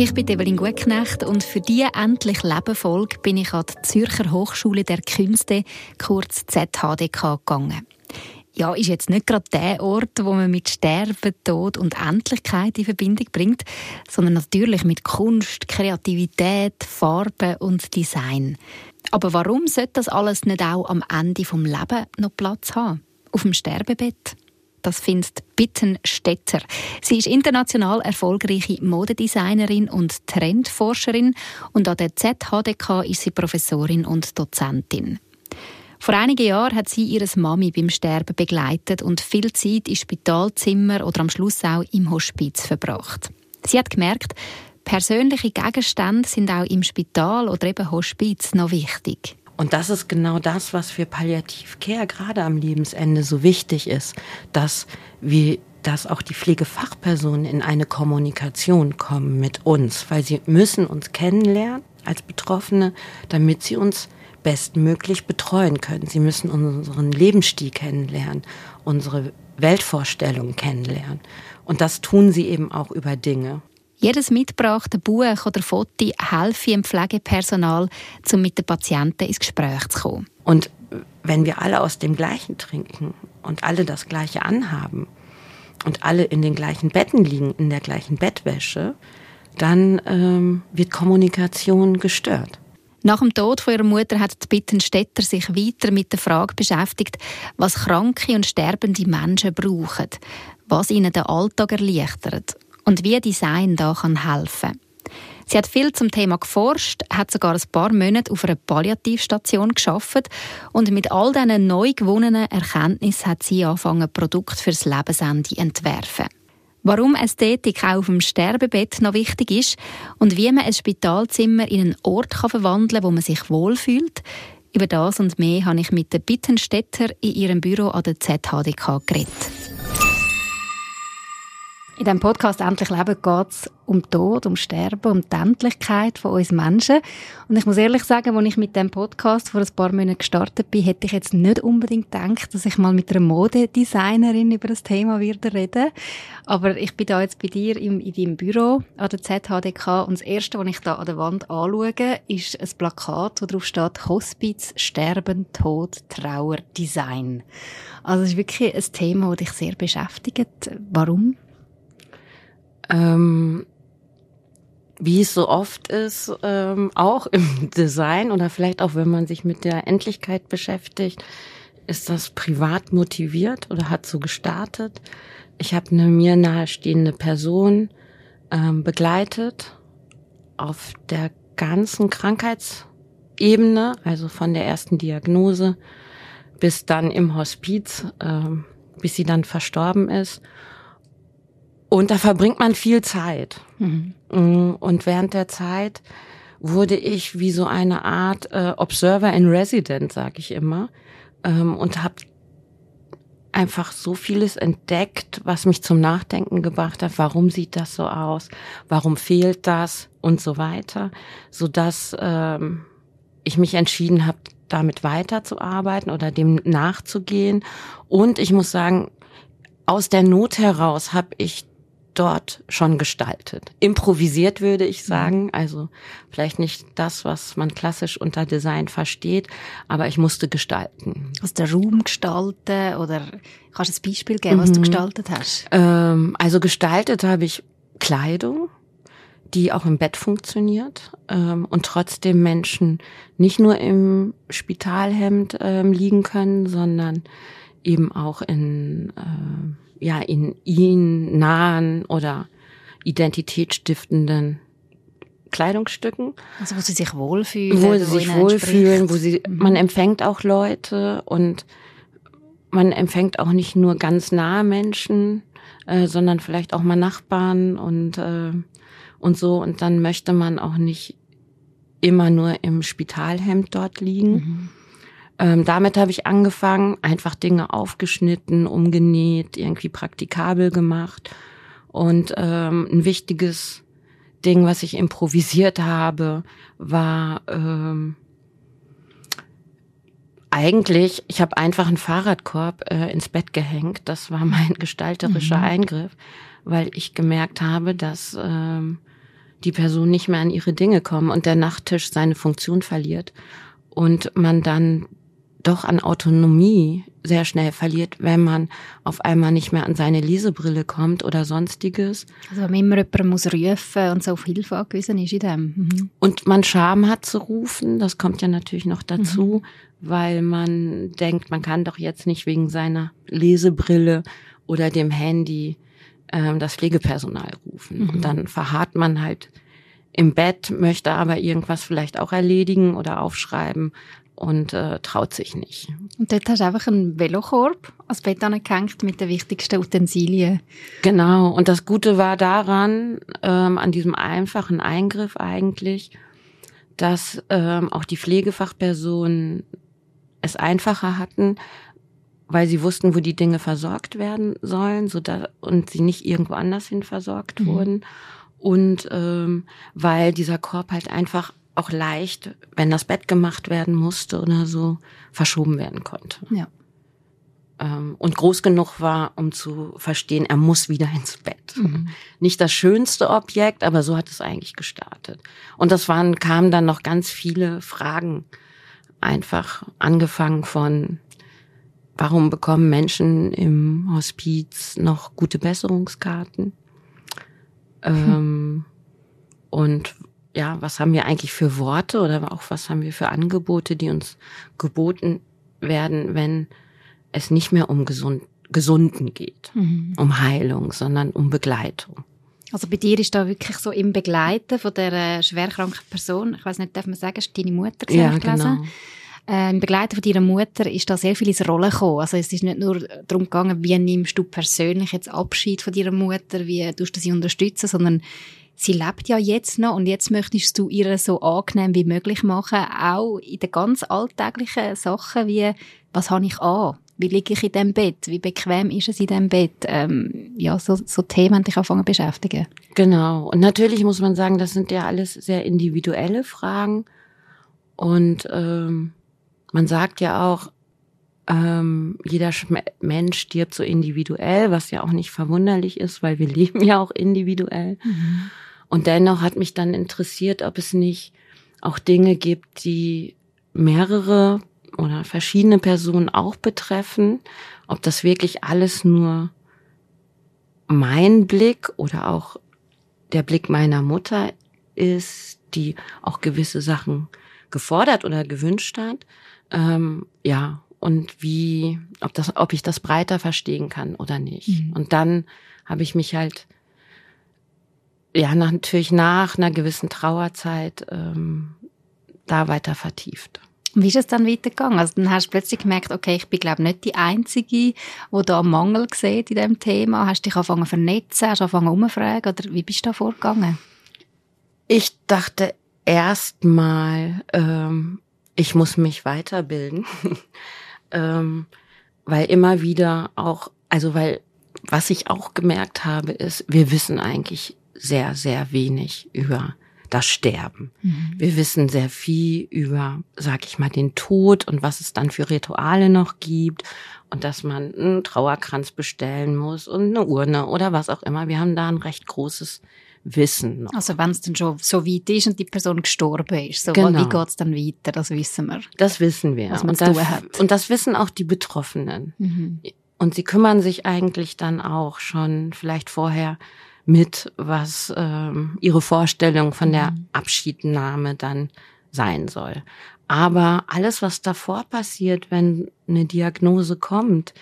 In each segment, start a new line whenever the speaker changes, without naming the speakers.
Ich bin Evelyn Gutknecht und für diese «Endlich Leben»-Folge bin ich an die Zürcher Hochschule der Künste, kurz ZHDK, gegangen. Ja, ist jetzt nicht gerade der Ort, wo man mit Sterben, Tod und Endlichkeit in Verbindung bringt, sondern natürlich mit Kunst, Kreativität, Farbe und Design. Aber warum sollte das alles nicht auch am Ende vom Lebens noch Platz haben? Auf dem Sterbebett? Das findet Bittenstetter. Sie ist international erfolgreiche Modedesignerin und Trendforscherin und an der ZHDK ist sie Professorin und Dozentin. Vor einigen Jahren hat sie ihre Mami beim Sterben begleitet und viel Zeit im Spitalzimmer oder am Schluss auch im Hospiz verbracht. Sie hat gemerkt, persönliche Gegenstände sind auch im Spital oder eben Hospiz noch wichtig.
Und das ist genau das, was für Palliativcare gerade am Lebensende so wichtig ist, dass wir dass auch die Pflegefachpersonen in eine Kommunikation kommen mit uns, weil sie müssen uns kennenlernen als Betroffene, damit sie uns bestmöglich betreuen können. Sie müssen unseren Lebensstil kennenlernen, unsere Weltvorstellungen kennenlernen. Und das tun sie eben auch über Dinge.
Jedes mitgebrachte Buch oder Foto helfe dem Pflegepersonal, um mit den Patienten ins Gespräch zu kommen.
Und wenn wir alle aus dem Gleichen trinken und alle das Gleiche anhaben und alle in den gleichen Betten liegen, in der gleichen Bettwäsche, dann ähm, wird Kommunikation gestört.
Nach dem Tod von ihrer Mutter hat die Bittenstädter sich weiter mit der Frage beschäftigt, was kranke und sterbende Menschen brauchen, was ihnen den Alltag erleichtert und wie Design da kann helfen. Sie hat viel zum Thema geforscht, hat sogar ein paar Monate auf einer Palliativstation geschafft und mit all diesen neu gewonnenen Erkenntnissen hat sie angefangen, Produkte fürs Lebensende entwerfen. Warum Ästhetik auch auf dem Sterbebett noch wichtig ist und wie man ein Spitalzimmer in einen Ort kann verwandeln kann, wo man sich wohlfühlt, über das und mehr habe ich mit der Bittenstädter in ihrem Büro an der ZHDK geredet. In diesem Podcast «Endlich Leben» geht es um Tod, um Sterben, um die Endlichkeit von uns Menschen. Und ich muss ehrlich sagen, als ich mit dem Podcast vor ein paar Monaten gestartet bin, hätte ich jetzt nicht unbedingt gedacht, dass ich mal mit einer Modedesignerin über das Thema werde reden. Aber ich bin da jetzt bei dir im, in deinem Büro an der ZHDK und das Erste, was ich da an der Wand anschaue, ist ein Plakat, wo drauf steht «Hospiz, Sterben, Tod, Trauer, Design». Also es ist wirklich ein Thema, das dich sehr beschäftigt. Warum?
Ähm, wie es so oft ist, ähm, auch im Design oder vielleicht auch wenn man sich mit der Endlichkeit beschäftigt, ist das privat motiviert oder hat so gestartet. Ich habe eine mir nahestehende Person ähm, begleitet auf der ganzen Krankheitsebene, also von der ersten Diagnose bis dann im Hospiz, ähm, bis sie dann verstorben ist. Und da verbringt man viel Zeit. Mhm. Mm, und während der Zeit wurde ich wie so eine Art äh, Observer in Resident, sag ich immer, ähm, und habe einfach so vieles entdeckt, was mich zum Nachdenken gebracht hat. Warum sieht das so aus? Warum fehlt das? Und so weiter, so dass ähm, ich mich entschieden habe, damit weiterzuarbeiten oder dem nachzugehen. Und ich muss sagen, aus der Not heraus habe ich dort schon gestaltet. Improvisiert würde ich sagen, also vielleicht nicht das, was man klassisch unter Design versteht, aber ich musste gestalten.
Aus der Raum gestalten oder kannst du ein Beispiel geben, mhm. was du mhm. gestaltet hast?
Ähm, also gestaltet habe ich Kleidung, die auch im Bett funktioniert ähm, und trotzdem Menschen nicht nur im Spitalhemd ähm, liegen können, sondern eben auch in äh, ja, in ihnen nahen oder identitätsstiftenden Kleidungsstücken.
Also wo sie sich wohlfühlen.
Wo sie sich wohlfühlen, wo sie, mhm. man empfängt auch Leute und man empfängt auch nicht nur ganz nahe Menschen, äh, sondern vielleicht auch mal Nachbarn und, äh, und so. Und dann möchte man auch nicht immer nur im Spitalhemd dort liegen. Mhm. Ähm, damit habe ich angefangen, einfach Dinge aufgeschnitten, umgenäht, irgendwie praktikabel gemacht. Und ähm, ein wichtiges Ding, was ich improvisiert habe, war ähm, eigentlich, ich habe einfach einen Fahrradkorb äh, ins Bett gehängt. Das war mein gestalterischer mhm. Eingriff, weil ich gemerkt habe, dass ähm, die Person nicht mehr an ihre Dinge kommen und der Nachttisch seine Funktion verliert und man dann doch an Autonomie sehr schnell verliert, wenn man auf einmal nicht mehr an seine Lesebrille kommt oder sonstiges.
Also wenn man immer jemanden muss rufen und so auf Hilfe angewiesen ist in dem.
Mhm. Und man Scham hat zu rufen, das kommt ja natürlich noch dazu, mhm. weil man denkt, man kann doch jetzt nicht wegen seiner Lesebrille oder dem Handy ähm, das Pflegepersonal rufen. Mhm. Und dann verharrt man halt im Bett, möchte aber irgendwas vielleicht auch erledigen oder aufschreiben und äh, traut sich nicht.
Und dort hast du einfach einen Velokorb als Bett angehängt mit den wichtigsten Utensilien.
Genau. Und das Gute war daran, ähm, an diesem einfachen Eingriff eigentlich, dass ähm, auch die Pflegefachpersonen es einfacher hatten, weil sie wussten, wo die Dinge versorgt werden sollen, so da, und sie nicht irgendwo anders hin versorgt mhm. wurden. Und ähm, weil dieser Korb halt einfach auch leicht, wenn das Bett gemacht werden musste oder so, verschoben werden konnte.
Ja.
Ähm, und groß genug war, um zu verstehen, er muss wieder ins Bett. Mhm. Nicht das schönste Objekt, aber so hat es eigentlich gestartet. Und das waren, kamen dann noch ganz viele Fragen. Einfach angefangen von, warum bekommen Menschen im Hospiz noch gute Besserungskarten? Hm. Ähm, und ja, was haben wir eigentlich für Worte oder auch was haben wir für Angebote, die uns geboten werden, wenn es nicht mehr um gesund, Gesunden geht, mhm. um Heilung, sondern um Begleitung.
Also bei dir ist da wirklich so im Begleiten von der schwerkranken Person, ich weiß nicht, darf man sagen, ist deine Mutter
gewesen, ja, genau.
Äh, Im Begleiten von deiner Mutter ist da sehr viel ins Rollen gekommen. Also es ist nicht nur darum gegangen, wie nimmst du persönlich jetzt Abschied von deiner Mutter, wie tust du sie unterstützen, sondern sie lebt ja jetzt noch und jetzt möchtest du ihr so angenehm wie möglich machen, auch in den ganz alltäglichen Sachen wie, was habe ich an? Wie liege ich in dem Bett? Wie bequem ist es in dem Bett? Ähm, ja, so, so Themen dich anfangen beschäftigen.
Genau. Und natürlich muss man sagen, das sind ja alles sehr individuelle Fragen. Und ähm, man sagt ja auch, ähm, jeder Mensch stirbt so individuell, was ja auch nicht verwunderlich ist, weil wir leben ja auch individuell. Mhm. Und dennoch hat mich dann interessiert, ob es nicht auch Dinge gibt, die mehrere oder verschiedene Personen auch betreffen, ob das wirklich alles nur mein Blick oder auch der Blick meiner Mutter ist, die auch gewisse Sachen gefordert oder gewünscht hat. Ähm, ja, und wie, ob das, ob ich das breiter verstehen kann oder nicht. Mhm. Und dann habe ich mich halt ja natürlich nach einer gewissen Trauerzeit ähm, da weiter vertieft.
Wie ist es dann weitergegangen? Also dann hast du plötzlich gemerkt, okay, ich bin glaube nicht die Einzige, die da einen Mangel sieht in dem Thema. Hast du dich angefangen zu vernetzen, hast du angefangen umzufragen oder wie bist du da vorgegangen?
Ich dachte erstmal, ähm, ich muss mich weiterbilden, ähm, weil immer wieder auch, also weil was ich auch gemerkt habe, ist, wir wissen eigentlich sehr, sehr wenig über das Sterben. Mhm. Wir wissen sehr viel über, sag ich mal, den Tod und was es dann für Rituale noch gibt und dass man einen Trauerkranz bestellen muss und eine Urne oder was auch immer. Wir haben da ein recht großes Wissen. Noch.
Also wenn es dann schon so weit ist und die Person gestorben ist, so genau. wie geht's dann weiter? Das wissen wir.
Das wissen wir.
Und, das, hat.
und das wissen auch die Betroffenen. Mhm. Und sie kümmern sich eigentlich dann auch schon vielleicht vorher mit, was ähm, ihre Vorstellung von der mhm. Abschiednahme dann sein soll. Aber alles, was davor passiert, wenn eine Diagnose kommt,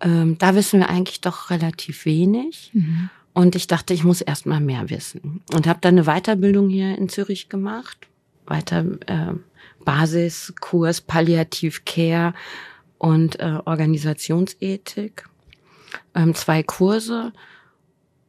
ähm, da wissen wir eigentlich doch relativ wenig. Mhm. Und ich dachte, ich muss erst mal mehr wissen. Und habe dann eine Weiterbildung hier in Zürich gemacht. Weiter äh, Basiskurs Palliativ Care und äh, Organisationsethik. Ähm, zwei Kurse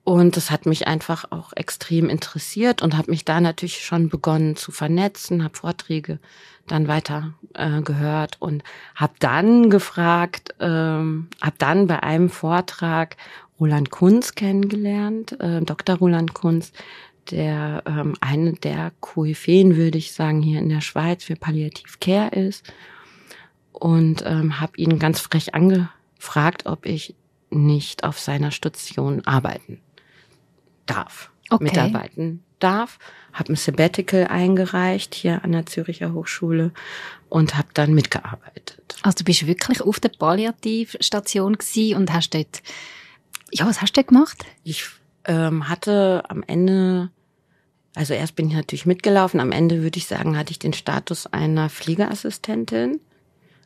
Und das hat mich einfach auch extrem interessiert und habe mich da natürlich schon begonnen zu vernetzen, habe Vorträge dann weiter äh, gehört und habe dann gefragt, ähm, habe dann bei einem Vortrag Roland Kunz kennengelernt, äh, Dr. Roland Kunz, der ähm, eine der Koryphäen, würde ich sagen, hier in der Schweiz für Palliativ Care ist. Und ähm, habe ihn ganz frech angefragt, ob ich nicht auf seiner Station arbeiten darf, okay. mitarbeiten darf. Habe ein Sabbatical eingereicht hier an der Züricher Hochschule und habe dann mitgearbeitet.
Also du bist wirklich auf der Palliativstation gsi und hast dort, ja, was hast du dort gemacht?
Ich ähm, hatte am Ende, also erst bin ich natürlich mitgelaufen, am Ende würde ich sagen, hatte ich den Status einer Pflegeassistentin,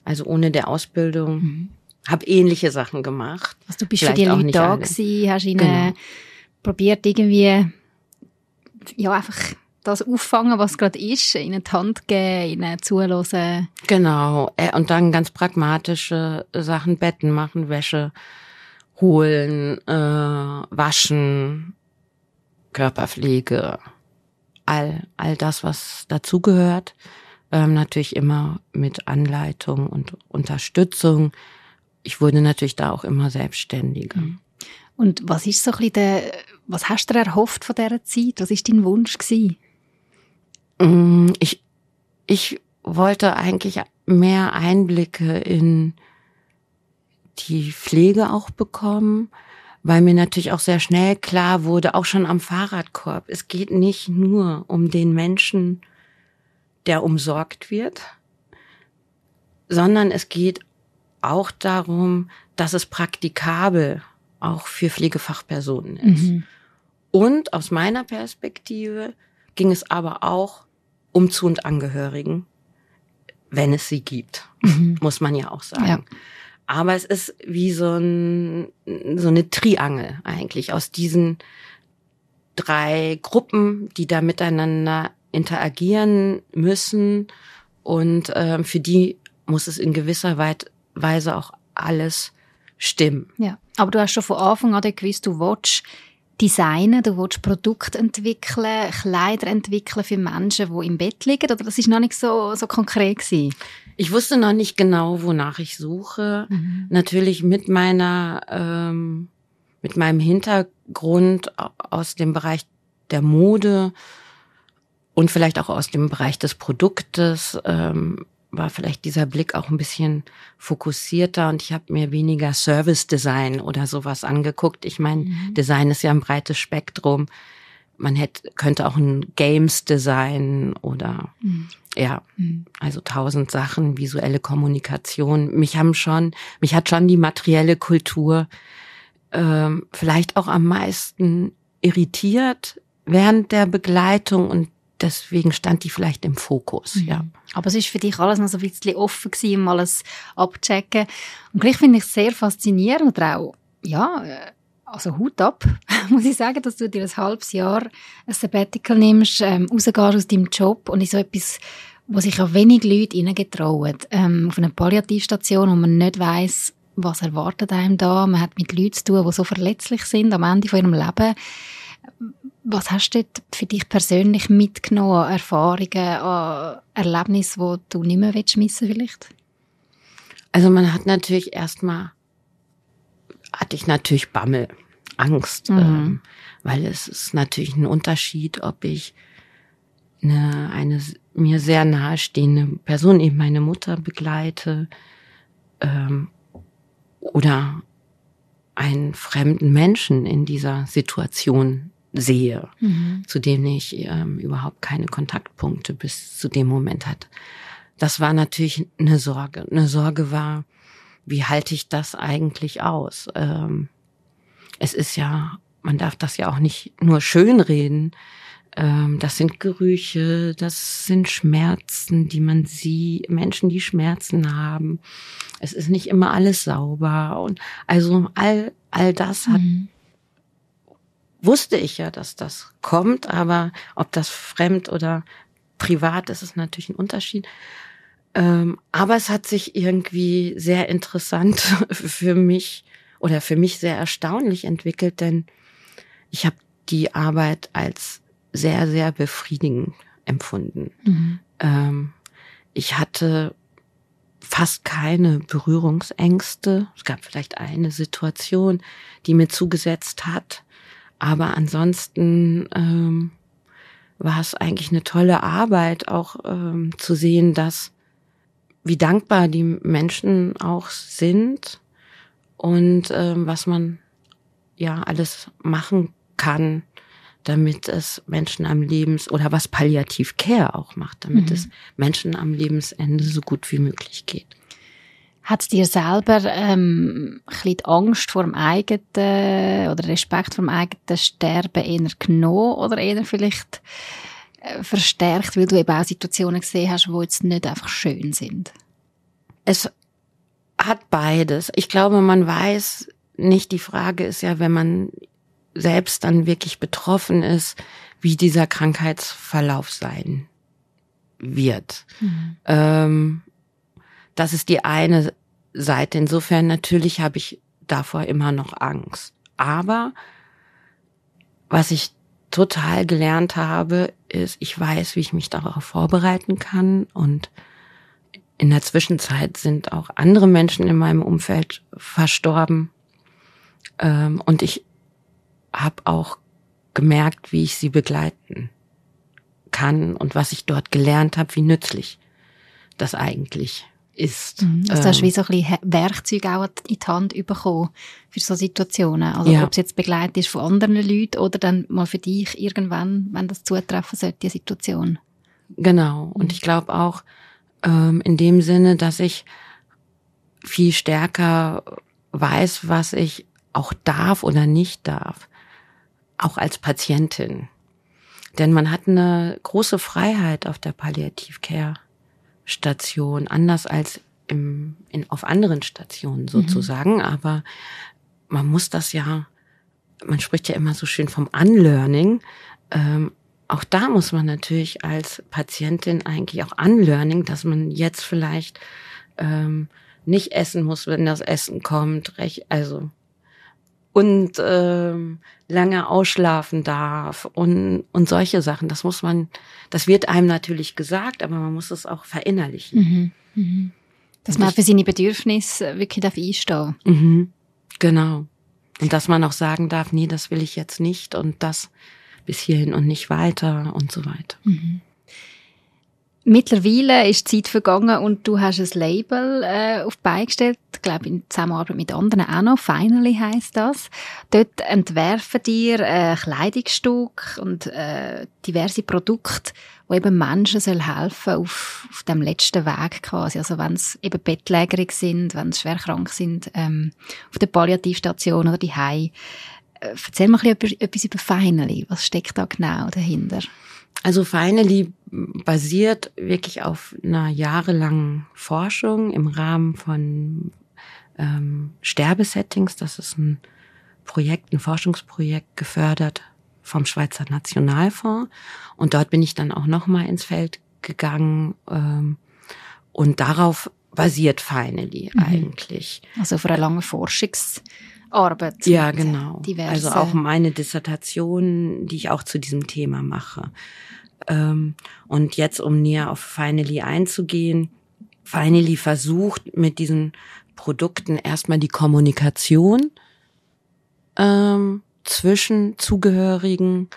also ohne der Ausbildung. Mhm. Habe ähnliche Sachen gemacht.
Also du bist Vielleicht für die Leute da gewesen, hast ihnen genau. Probiert irgendwie ja, einfach das auffangen, was gerade ist, ihnen die Hand geben, ihnen zuhören.
Genau. Äh, und dann ganz pragmatische Sachen, Betten machen, Wäsche holen, äh, waschen, Körperpflege, all, all das, was dazugehört. Ähm, natürlich immer mit Anleitung und Unterstützung. Ich wurde natürlich da auch immer selbstständiger.
Und was ist so ein bisschen der, was hast du erhofft von dieser Zeit? Was ist dein Wunsch gewesen?
Mm, ich, ich wollte eigentlich mehr Einblicke in die Pflege auch bekommen, weil mir natürlich auch sehr schnell klar wurde, auch schon am Fahrradkorb, es geht nicht nur um den Menschen, der umsorgt wird, sondern es geht auch darum, dass es praktikabel auch für Pflegefachpersonen ist. Mhm. Und aus meiner Perspektive ging es aber auch um Zu- und Angehörigen, wenn es sie gibt, mhm. muss man ja auch sagen. Ja. Aber es ist wie so, ein, so eine Triangel eigentlich aus diesen drei Gruppen, die da miteinander interagieren müssen. Und äh, für die muss es in gewisser Weise auch alles stimmen.
Ja, aber du hast schon von Anfang an gewusst, du willst designen, du willst Produkte entwickeln, Kleider entwickeln für Menschen, die im Bett liegen, oder das ist noch nicht so, so konkret gewesen?
Ich wusste noch nicht genau, wonach ich suche. Mhm. Natürlich mit meiner, ähm, mit meinem Hintergrund aus dem Bereich der Mode und vielleicht auch aus dem Bereich des Produktes ähm, war vielleicht dieser Blick auch ein bisschen fokussierter und ich habe mir weniger Service Design oder sowas angeguckt. Ich meine, mhm. Design ist ja ein breites Spektrum. Man hätte, könnte auch ein Games Design oder mhm. ja, mhm. also tausend Sachen, visuelle Kommunikation. Mich haben schon, mich hat schon die materielle Kultur ähm, vielleicht auch am meisten irritiert während der Begleitung und deswegen stand die vielleicht im Fokus, mhm. ja.
Aber es ist für dich alles noch so ein bisschen offen gewesen, um alles abzuchecken. Und gleich finde ich es sehr faszinierend oder auch, ja, äh, also Hut ab, muss ich sagen, dass du dir ein halbes Jahr ein Sabbatical nimmst, ähm, rausgehst aus deinem Job und in so etwas, wo sich ja wenig Leute reingetrauen. Ähm, auf einer Palliativstation, wo man nicht weiß, was erwartet einem da. Man hat mit Leuten zu tun, die so verletzlich sind am Ende von ihrem Leben. Was hast du für dich persönlich mitgenommen, Erfahrungen, an Erlebnisse, die du nicht mehr missen vielleicht?
Also man hat natürlich erstmal, hatte ich natürlich Bammel, Angst, mhm. ähm, weil es ist natürlich ein Unterschied, ob ich eine, eine mir sehr nahestehende Person, eben meine Mutter begleite ähm, oder einen fremden Menschen in dieser Situation sehe, mhm. zu dem ich ähm, überhaupt keine Kontaktpunkte bis zu dem Moment hatte. Das war natürlich eine Sorge. Eine Sorge war, wie halte ich das eigentlich aus? Ähm, es ist ja, man darf das ja auch nicht nur schönreden. Ähm, das sind Gerüche, das sind Schmerzen, die man sieht, Menschen, die Schmerzen haben. Es ist nicht immer alles sauber und also all all das hat mhm wusste ich ja, dass das kommt, aber ob das fremd oder privat ist, ist natürlich ein Unterschied. Ähm, aber es hat sich irgendwie sehr interessant für mich oder für mich sehr erstaunlich entwickelt, denn ich habe die Arbeit als sehr, sehr befriedigend empfunden. Mhm. Ähm, ich hatte fast keine Berührungsängste. Es gab vielleicht eine Situation, die mir zugesetzt hat, aber ansonsten ähm, war es eigentlich eine tolle Arbeit, auch ähm, zu sehen, dass wie dankbar die Menschen auch sind und ähm, was man ja alles machen kann, damit es Menschen am Lebens oder was Palliativ Care auch macht, damit mhm. es Menschen am Lebensende so gut wie möglich geht.
Hat dir selber ähm, ein bisschen Angst vor dem eigenen oder Respekt vor dem eigenen Sterben eher genommen oder eher vielleicht äh, verstärkt, weil du eben auch Situationen gesehen hast, wo jetzt nicht einfach schön sind?
Es hat beides. Ich glaube, man weiß nicht, die Frage ist ja, wenn man selbst dann wirklich betroffen ist, wie dieser Krankheitsverlauf sein wird. Mhm. Ähm, das ist die eine Seite. Insofern natürlich habe ich davor immer noch Angst. Aber was ich total gelernt habe, ist, ich weiß, wie ich mich darauf vorbereiten kann und in der Zwischenzeit sind auch andere Menschen in meinem Umfeld verstorben. Ähm, und ich habe auch gemerkt, wie ich sie begleiten kann und was ich dort gelernt habe, wie nützlich das eigentlich ist.
Mhm. Also du hast ähm, wie so ein bisschen Werkzeuge auch in die Hand bekommen für so Situationen. Also ja. ob es jetzt begleitet ist von anderen Leuten oder dann mal für dich irgendwann, wenn das zutreffen sollte, die Situation.
Genau. Und mhm. ich glaube auch ähm, in dem Sinne, dass ich viel stärker weiß, was ich auch darf oder nicht darf auch als Patientin. Denn man hat eine große Freiheit auf der Palliativcare Station, anders als im, in, auf anderen Stationen sozusagen. Mhm. Aber man muss das ja, man spricht ja immer so schön vom Unlearning. Ähm, auch da muss man natürlich als Patientin eigentlich auch Unlearning, dass man jetzt vielleicht ähm, nicht essen muss, wenn das Essen kommt. Recht, also und ähm, lange ausschlafen darf und, und solche Sachen. Das muss man, das wird einem natürlich gesagt, aber man muss es auch verinnerlichen. Mhm.
Mhm. Dass man für seine Bedürfnisse wirklich darf einstehen.
Mhm. Genau. Und dass man auch sagen darf, nee, das will ich jetzt nicht und das bis hierhin und nicht weiter und so weiter. Mhm.
Mittlerweile ist die Zeit vergangen und du hast ein Label äh, auf beigestellt, glaube in Zusammenarbeit mit anderen auch noch. Finally heißt das. Dort entwerfen dir äh, Kleidungsstück und äh, diverse Produkte, wo eben Menschen soll helfen auf, auf dem letzten Weg quasi. Also wenn es eben bettlägerig sind, wenn sie schwer krank sind, ähm, auf der Palliativstation oder die Hai. Äh, erzähl mal ein bisschen etwas über Finally. Was steckt da genau dahinter?
Also Finally basiert wirklich auf einer jahrelangen Forschung im Rahmen von ähm, Sterbesettings. Das ist ein Projekt, ein Forschungsprojekt gefördert vom Schweizer Nationalfonds. Und dort bin ich dann auch nochmal ins Feld gegangen. Ähm, und darauf basiert Finally mhm. eigentlich.
Also für eine lange Forschungsarbeit.
Ja, genau. Also auch meine Dissertation, die ich auch zu diesem Thema mache. Ähm, und jetzt, um näher auf Finally einzugehen, Finally versucht mit diesen Produkten erstmal die Kommunikation ähm, zwischen Zugehörigen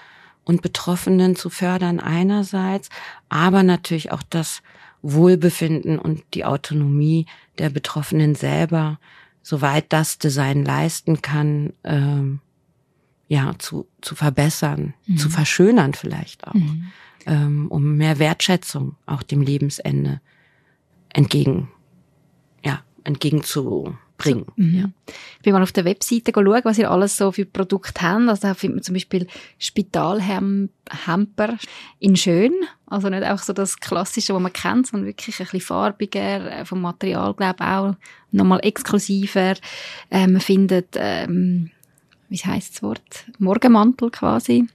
und Betroffenen zu fördern einerseits, aber natürlich auch das Wohlbefinden und die Autonomie der Betroffenen selber, soweit das Design leisten kann, ähm, ja, zu, zu verbessern, mhm. zu verschönern vielleicht auch. Mhm ähm, um mehr Wertschätzung auch dem Lebensende entgegen, ja, entgegenzubringen. Mhm. ja.
Ich bin mal auf der Webseite schauen, was ihr alles so für Produkte habt. Also da findet man zum Beispiel Spitalhamper in schön. Also nicht auch so das Klassische, was man kennt, sondern wirklich ein bisschen farbiger, äh, vom Material, glaube ich, auch nochmal exklusiver. Ähm, man findet, ähm, wie heißt das Wort? Morgenmantel quasi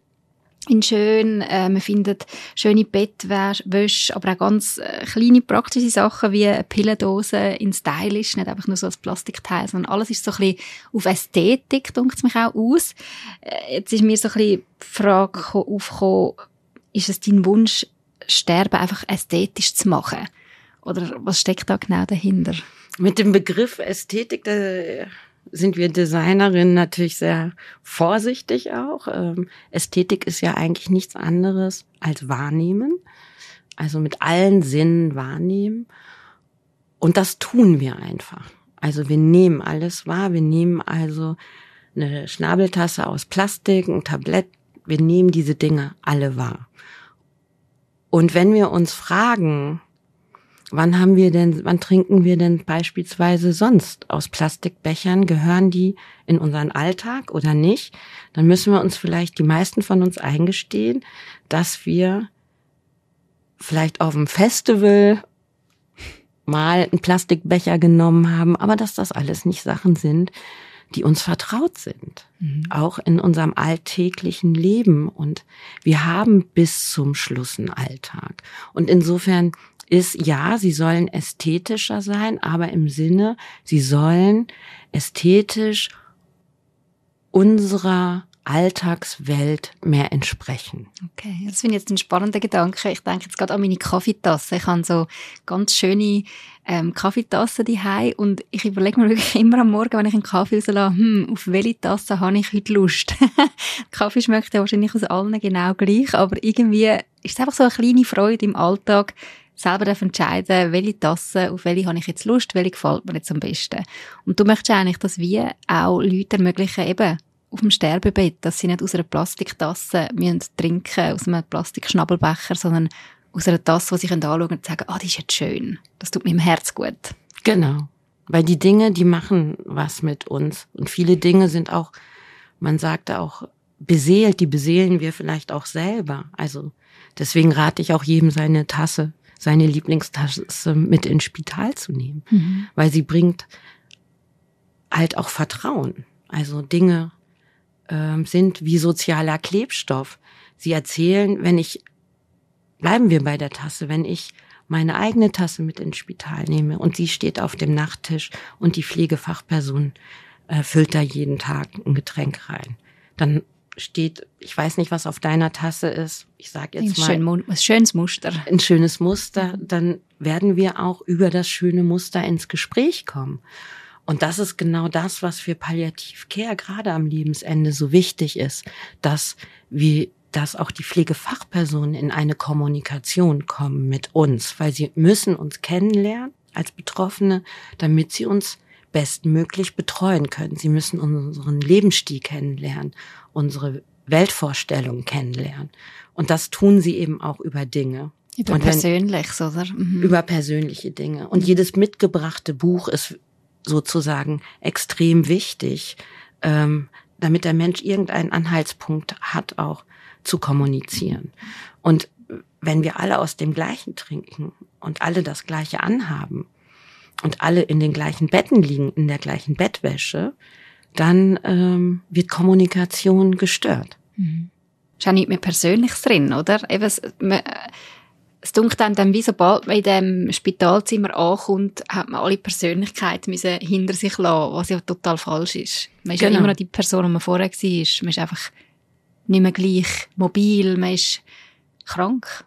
in schön. Äh, man findet schöne Bettwäsche, aber auch ganz äh, kleine praktische Sachen wie eine Pillendose in Stylish, nicht einfach nur so als Plastikteil, sondern alles ist so ein bisschen auf Ästhetik, denkt es mich auch aus. Äh, jetzt ist mir so ein bisschen die Frage aufgekommen, ist es dein Wunsch, Sterben einfach ästhetisch zu machen? Oder was steckt da genau dahinter?
Mit dem Begriff Ästhetik, da sind wir Designerinnen natürlich sehr vorsichtig auch. Ähm, Ästhetik ist ja eigentlich nichts anderes als wahrnehmen. Also mit allen Sinnen wahrnehmen. Und das tun wir einfach. Also wir nehmen alles wahr. Wir nehmen also eine Schnabeltasse aus Plastik, ein Tablett. Wir nehmen diese Dinge alle wahr. Und wenn wir uns fragen, Wann haben wir denn, wann trinken wir denn beispielsweise sonst aus Plastikbechern? Gehören die in unseren Alltag oder nicht? Dann müssen wir uns vielleicht die meisten von uns eingestehen, dass wir vielleicht auf dem Festival mal einen Plastikbecher genommen haben, aber dass das alles nicht Sachen sind, die uns vertraut sind, mhm. auch in unserem alltäglichen Leben. Und wir haben bis zum Schluss einen Alltag. Und insofern ist, ja, sie sollen ästhetischer sein, aber im Sinne, sie sollen ästhetisch unserer Alltagswelt mehr entsprechen.
Okay, das finde ich jetzt ein spannender Gedanke. Ich denke jetzt gerade an meine Kaffeetasse. Ich habe so ganz schöne ähm, Kaffeetassen daheim und ich überlege mir wirklich immer am Morgen, wenn ich einen Kaffee rauslasse, hm, auf welche Tasse habe ich heute Lust? Kaffee schmeckt ja wahrscheinlich aus allen genau gleich, aber irgendwie ist es einfach so eine kleine Freude im Alltag, selber entscheiden, welche Tasse, auf welche habe ich jetzt Lust, welche gefällt mir jetzt am besten. Und du möchtest eigentlich, dass wir auch Leute ermöglichen, eben auf dem Sterbebett, dass sie nicht aus einer Plastiktasse müssen trinken, aus einem Plastikschnabelbecher, sondern aus einer Tasse, die sie anschauen und sagen, ah, die ist jetzt schön. Das tut mir im Herz gut.
Genau. Weil die Dinge, die machen was mit uns. Und viele Dinge sind auch, man sagt auch, beseelt, die beseelen wir vielleicht auch selber. Also deswegen rate ich auch jedem seine Tasse seine Lieblingstasse mit ins Spital zu nehmen, mhm. weil sie bringt halt auch Vertrauen. Also Dinge äh, sind wie sozialer Klebstoff. Sie erzählen, wenn ich, bleiben wir bei der Tasse, wenn ich meine eigene Tasse mit ins Spital nehme und sie steht auf dem Nachttisch und die Pflegefachperson äh, füllt da jeden Tag ein Getränk rein, dann steht, ich weiß nicht, was auf deiner Tasse ist. Ich sage jetzt
mal schön, ein schönes Muster.
Ein schönes Muster, dann werden wir auch über das schöne Muster ins Gespräch kommen. Und das ist genau das, was für Palliativcare gerade am Lebensende so wichtig ist, dass wir dass auch die Pflegefachpersonen in eine Kommunikation kommen mit uns, weil sie müssen uns kennenlernen als Betroffene, damit sie uns bestmöglich betreuen können. Sie müssen unseren Lebensstil kennenlernen, unsere Weltvorstellung kennenlernen. Und das tun sie eben auch über Dinge.
Über wenn, Persönliches, oder?
Mhm. Über persönliche Dinge. Und jedes mitgebrachte Buch ist sozusagen extrem wichtig, ähm, damit der Mensch irgendeinen Anhaltspunkt hat, auch zu kommunizieren. Und wenn wir alle aus dem Gleichen trinken und alle das Gleiche anhaben, und alle in den gleichen Betten liegen, in der gleichen Bettwäsche, dann ähm, wird Kommunikation gestört.
Mhm. Ist auch nicht mehr Persönliches drin, oder? Eben, es, man, es dunkelt einem dann, wie sobald man in dem Spitalzimmer ankommt, hat man alle Persönlichkeiten müssen hinter sich lassen, was ja total falsch ist. Man ist genau. ja immer noch die Person, die man vorher war. Man ist einfach nicht mehr gleich mobil, man ist krank.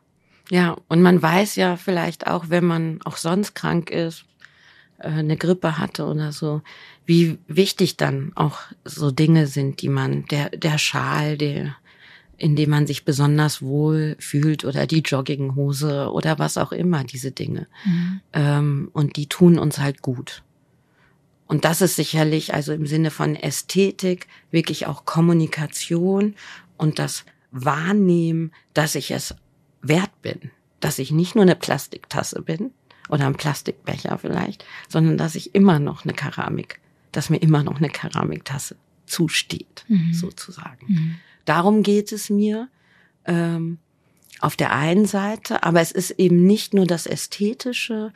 Ja, und man weiß ja vielleicht auch, wenn man auch sonst krank ist, äh, eine Grippe hatte oder so, wie wichtig dann auch so Dinge sind, die man, der, der Schal, der, in dem man sich besonders wohl fühlt oder die Jogginghose oder was auch immer, diese Dinge. Mhm. Ähm, und die tun uns halt gut. Und das ist sicherlich, also im Sinne von Ästhetik, wirklich auch Kommunikation und das Wahrnehmen, dass ich es wert bin, dass ich nicht nur eine Plastiktasse bin, oder ein Plastikbecher vielleicht, sondern dass ich immer noch eine Keramik, dass mir immer noch eine Keramiktasse zusteht, mhm. sozusagen. Mhm. Darum geht es mir ähm, auf der einen Seite, aber es ist eben nicht nur das Ästhetische,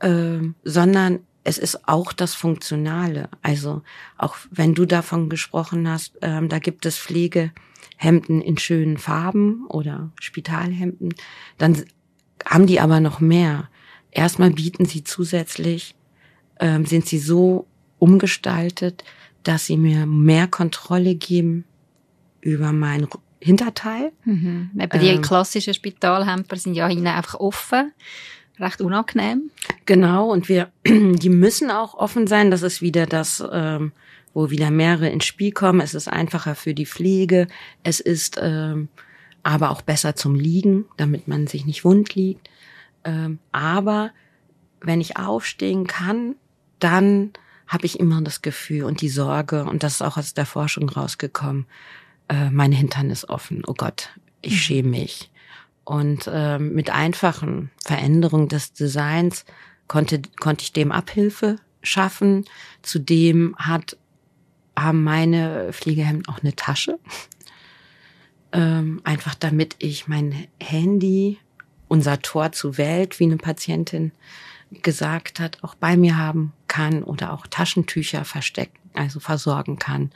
ähm, sondern es ist auch das Funktionale. Also auch wenn du davon gesprochen hast, ähm, da gibt es Pflege, Hemden in schönen Farben oder Spitalhemden. Dann haben die aber noch mehr. Erstmal bieten sie zusätzlich, ähm, sind sie so umgestaltet, dass sie mir mehr Kontrolle geben über mein Hinterteil.
Mhm. Eben die ähm, klassischen Spitalhemper sind ja hinten einfach offen. Recht unangenehm.
Genau, und wir, die müssen auch offen sein. Das ist wieder das, ähm, wo wieder mehrere ins Spiel kommen. Es ist einfacher für die Pflege. Es ist ähm, aber auch besser zum Liegen, damit man sich nicht wund liegt. Ähm, aber wenn ich aufstehen kann, dann habe ich immer das Gefühl und die Sorge, und das ist auch aus der Forschung rausgekommen, äh, mein Hintern ist offen. Oh Gott, ich mhm. schäme mich. Und äh, mit einfachen Veränderungen des Designs konnte, konnte ich dem Abhilfe schaffen. Zudem hat, haben meine Pflegehemden auch eine Tasche. Ähm, einfach damit ich mein Handy, unser Tor zur Welt, wie eine Patientin gesagt hat, auch bei mir haben kann oder auch Taschentücher verstecken, also versorgen kann.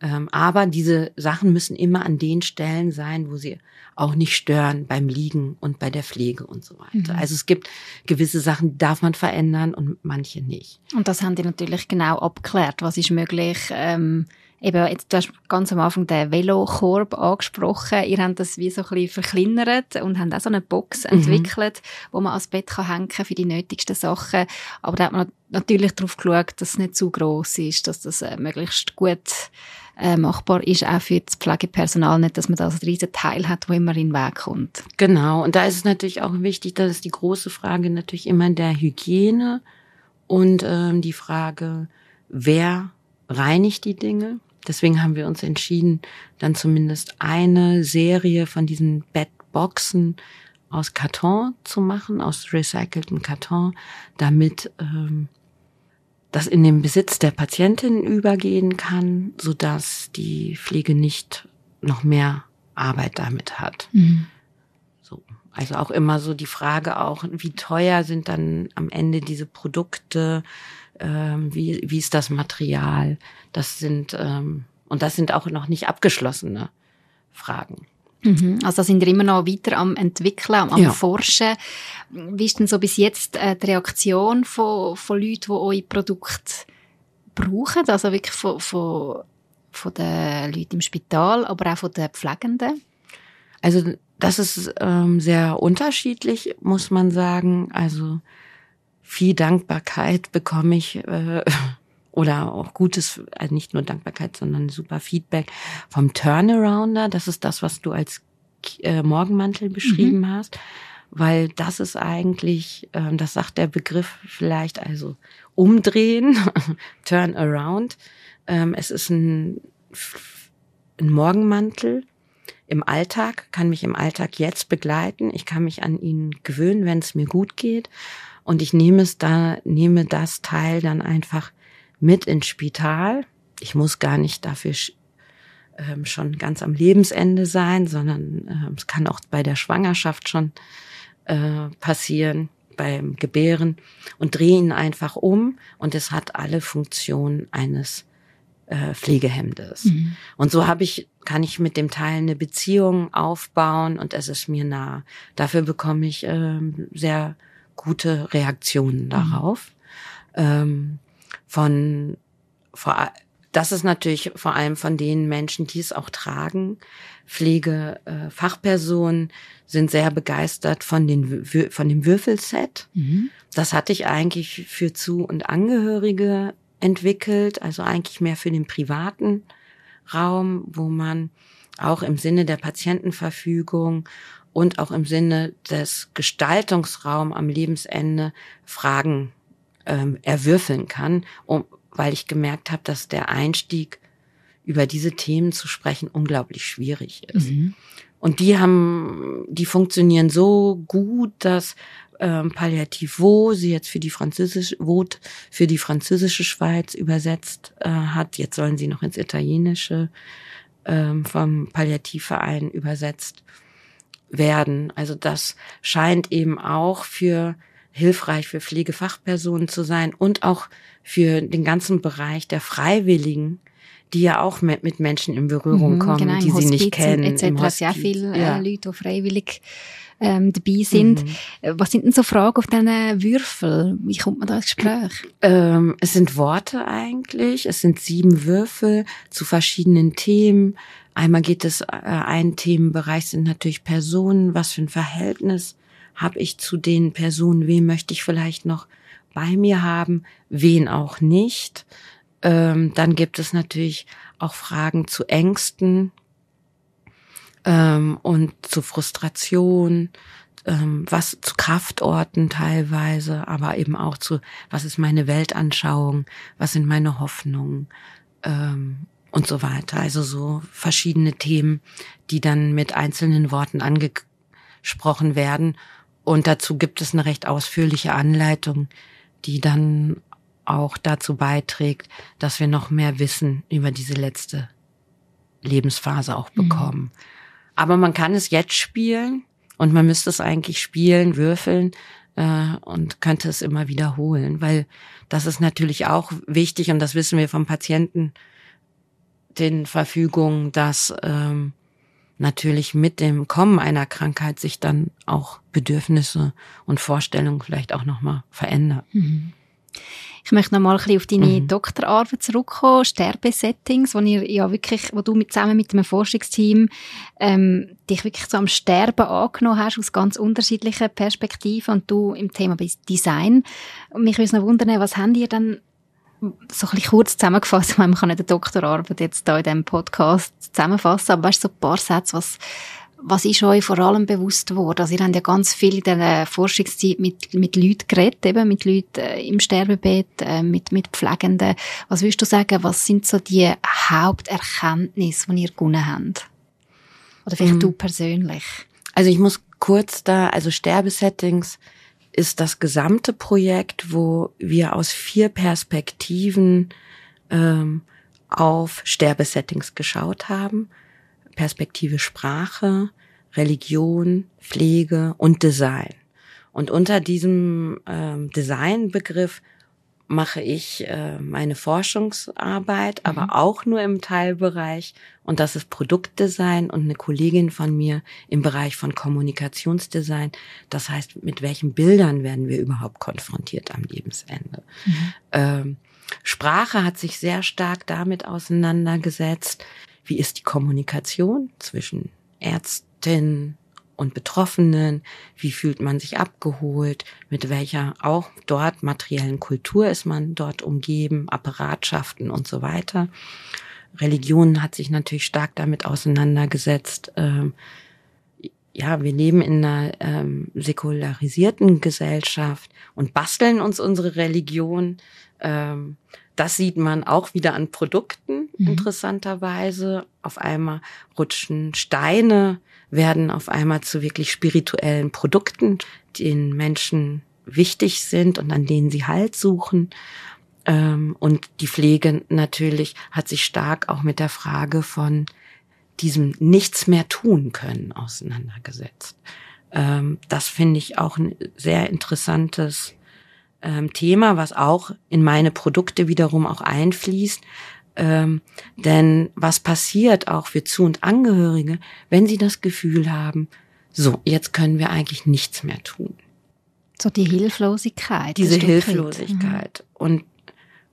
Ähm, aber diese Sachen müssen immer an den Stellen sein, wo sie auch nicht stören beim Liegen und bei der Pflege und so weiter. Mhm. Also es gibt gewisse Sachen, die darf man verändern und manche nicht.
Und das haben die natürlich genau abgeklärt. Was ist möglich? Ähm Eben, jetzt, du hast ganz am Anfang den Velokorb angesprochen. Ihr habt das wie so ein bisschen verkleinert und habt auch so eine Box mhm. entwickelt, wo man ans Bett kann hängen für die nötigsten Sachen. Aber da hat man natürlich darauf geschaut, dass es nicht zu groß ist, dass das äh, möglichst gut äh, machbar ist, auch für das Pflegepersonal, nicht, dass man da so einen riesen Teil hat, wo immer in den Weg kommt.
Genau, und da ist es natürlich auch wichtig, dass es die große Frage natürlich immer der Hygiene und ähm, die Frage, wer reinigt die Dinge. Deswegen haben wir uns entschieden, dann zumindest eine Serie von diesen Bettboxen aus Karton zu machen, aus recyceltem Karton, damit ähm, das in den Besitz der Patientin übergehen kann, so dass die Pflege nicht noch mehr Arbeit damit hat. Mhm. So. Also auch immer so die Frage auch, wie teuer sind dann am Ende diese Produkte, ähm, wie, wie ist das Material? Das sind, ähm, und das sind auch noch nicht abgeschlossene Fragen.
Mhm. Also sind wir immer noch weiter am entwickeln, am, am ja. forschen. Wie ist denn so bis jetzt äh, die Reaktion von, von Leuten, die eure Produkte brauchen? Also wirklich von, von, von den Leuten im Spital, aber auch von den Pflegenden?
Also das ist ähm, sehr unterschiedlich, muss man sagen. Also viel Dankbarkeit bekomme ich äh, oder auch gutes, also nicht nur Dankbarkeit, sondern super Feedback vom Turnarounder. Das ist das, was du als äh, Morgenmantel beschrieben mhm. hast, weil das ist eigentlich, äh, das sagt der Begriff vielleicht, also umdrehen, turn around. Ähm, es ist ein, ein Morgenmantel im Alltag, kann mich im Alltag jetzt begleiten. Ich kann mich an ihn gewöhnen, wenn es mir gut geht. Und ich nehme es da, nehme das Teil dann einfach mit ins Spital. Ich muss gar nicht dafür ähm, schon ganz am Lebensende sein, sondern äh, es kann auch bei der Schwangerschaft schon äh, passieren, beim Gebären und drehe ihn einfach um und es hat alle Funktionen eines äh, Pflegehemdes. Mhm. Und so habe ich, kann ich mit dem Teil eine Beziehung aufbauen und es ist mir nah. Dafür bekomme ich ähm, sehr gute Reaktionen mhm. darauf. Mhm. Ähm, von vor, das ist natürlich vor allem von den Menschen, die es auch tragen. Pflegefachpersonen äh, sind sehr begeistert von, den, von dem Würfelset. Mhm. Das hatte ich eigentlich für Zu- und Angehörige entwickelt, also eigentlich mehr für den privaten Raum, wo man auch im Sinne der Patientenverfügung und auch im Sinne des Gestaltungsraums am Lebensende Fragen ähm, erwürfeln kann, um, weil ich gemerkt habe, dass der Einstieg über diese Themen zu sprechen unglaublich schwierig ist. Mhm. Und die haben, die funktionieren so gut, dass ähm, Palliativ Wo sie jetzt für die französische Vot für die französische Schweiz übersetzt äh, hat. Jetzt sollen sie noch ins Italienische ähm, vom Palliativverein übersetzt werden. Also das scheint eben auch für hilfreich für Pflegefachpersonen zu sein und auch für den ganzen Bereich der Freiwilligen, die ja auch mit, mit Menschen in Berührung mhm, kommen, genau, die sie nicht kennen.
Etc. Im Hospiz. Sehr viele äh, ja. Leute, die freiwillig ähm, dabei sind. Mhm. Äh, was sind denn so Fragen auf diesen Würfel? Wie kommt man da ins Gespräch?
Ähm, es sind Worte eigentlich. Es sind sieben Würfel zu verschiedenen Themen. Einmal geht es, äh, ein Themenbereich sind natürlich Personen. Was für ein Verhältnis habe ich zu den Personen? Wen möchte ich vielleicht noch bei mir haben? Wen auch nicht? Ähm, dann gibt es natürlich auch Fragen zu Ängsten ähm, und zu Frustration, ähm, was zu Kraftorten teilweise, aber eben auch zu, was ist meine Weltanschauung, was sind meine Hoffnungen ähm, und so weiter. Also so verschiedene Themen, die dann mit einzelnen Worten angesprochen werden. Und dazu gibt es eine recht ausführliche Anleitung, die dann auch dazu beiträgt, dass wir noch mehr Wissen über diese letzte Lebensphase auch mhm. bekommen. Mhm. Aber man kann es jetzt spielen und man müsste es eigentlich spielen, würfeln äh, und könnte es immer wiederholen, weil das ist natürlich auch wichtig und das wissen wir vom Patienten den Verfügungen, dass ähm, natürlich mit dem Kommen einer Krankheit sich dann auch Bedürfnisse und Vorstellungen vielleicht auch nochmal verändern. Mhm.
Ich möchte noch mal ein bisschen auf deine mhm. Doktorarbeit zurückkommen, Sterbesettings, wo ihr ja wirklich, wo du mit, zusammen mit einem Forschungsteam ähm, dich wirklich so am Sterben angenommen hast aus ganz unterschiedlichen Perspektiven und du im Thema Design. Und mich würde noch wundern, was habt ihr dann so ein bisschen kurz zusammengefasst, man kann nicht eine Doktorarbeit jetzt da in diesem Podcast zusammenfassen, aber weißt du, so ein paar Sätze, was, was ist euch vor allem bewusst geworden? Also ihr habt ja ganz viel in der Forschungszeit mit, mit Leuten geredet, eben mit Leuten äh, im Sterbebett, äh, mit, mit Pflegenden. Was würdest du sagen, was sind so die Haupterkenntnisse, die ihr gewonnen habt? Oder vielleicht mhm. du persönlich?
Also ich muss kurz da, also Sterbesettings ist das gesamte Projekt, wo wir aus vier Perspektiven ähm, auf Sterbesettings geschaut haben. Perspektive Sprache, Religion, Pflege und Design. Und unter diesem ähm, Designbegriff mache ich äh, meine Forschungsarbeit, mhm. aber auch nur im Teilbereich. Und das ist Produktdesign und eine Kollegin von mir im Bereich von Kommunikationsdesign. Das heißt, mit welchen Bildern werden wir überhaupt konfrontiert am Lebensende? Mhm. Ähm, Sprache hat sich sehr stark damit auseinandergesetzt, wie ist die Kommunikation zwischen Ärztin und Betroffenen, wie fühlt man sich abgeholt, mit welcher auch dort materiellen Kultur ist man dort umgeben, Apparatschaften und so weiter. Religion hat sich natürlich stark damit auseinandergesetzt. Ähm, ja, wir leben in einer ähm, säkularisierten Gesellschaft und basteln uns unsere Religion. Ähm, das sieht man auch wieder an Produkten, mhm. interessanterweise. Auf einmal rutschen Steine, werden auf einmal zu wirklich spirituellen Produkten, die den Menschen wichtig sind und an denen sie Halt suchen. Ähm, und die Pflege natürlich hat sich stark auch mit der Frage von diesem Nichts mehr tun können auseinandergesetzt. Ähm, das finde ich auch ein sehr interessantes ähm, Thema, was auch in meine Produkte wiederum auch einfließt. Ähm, denn was passiert auch für Zu- und Angehörige, wenn sie das Gefühl haben, so, jetzt können wir eigentlich nichts mehr tun.
So die Hilflosigkeit.
Diese Hilflosigkeit. Mhm. Und,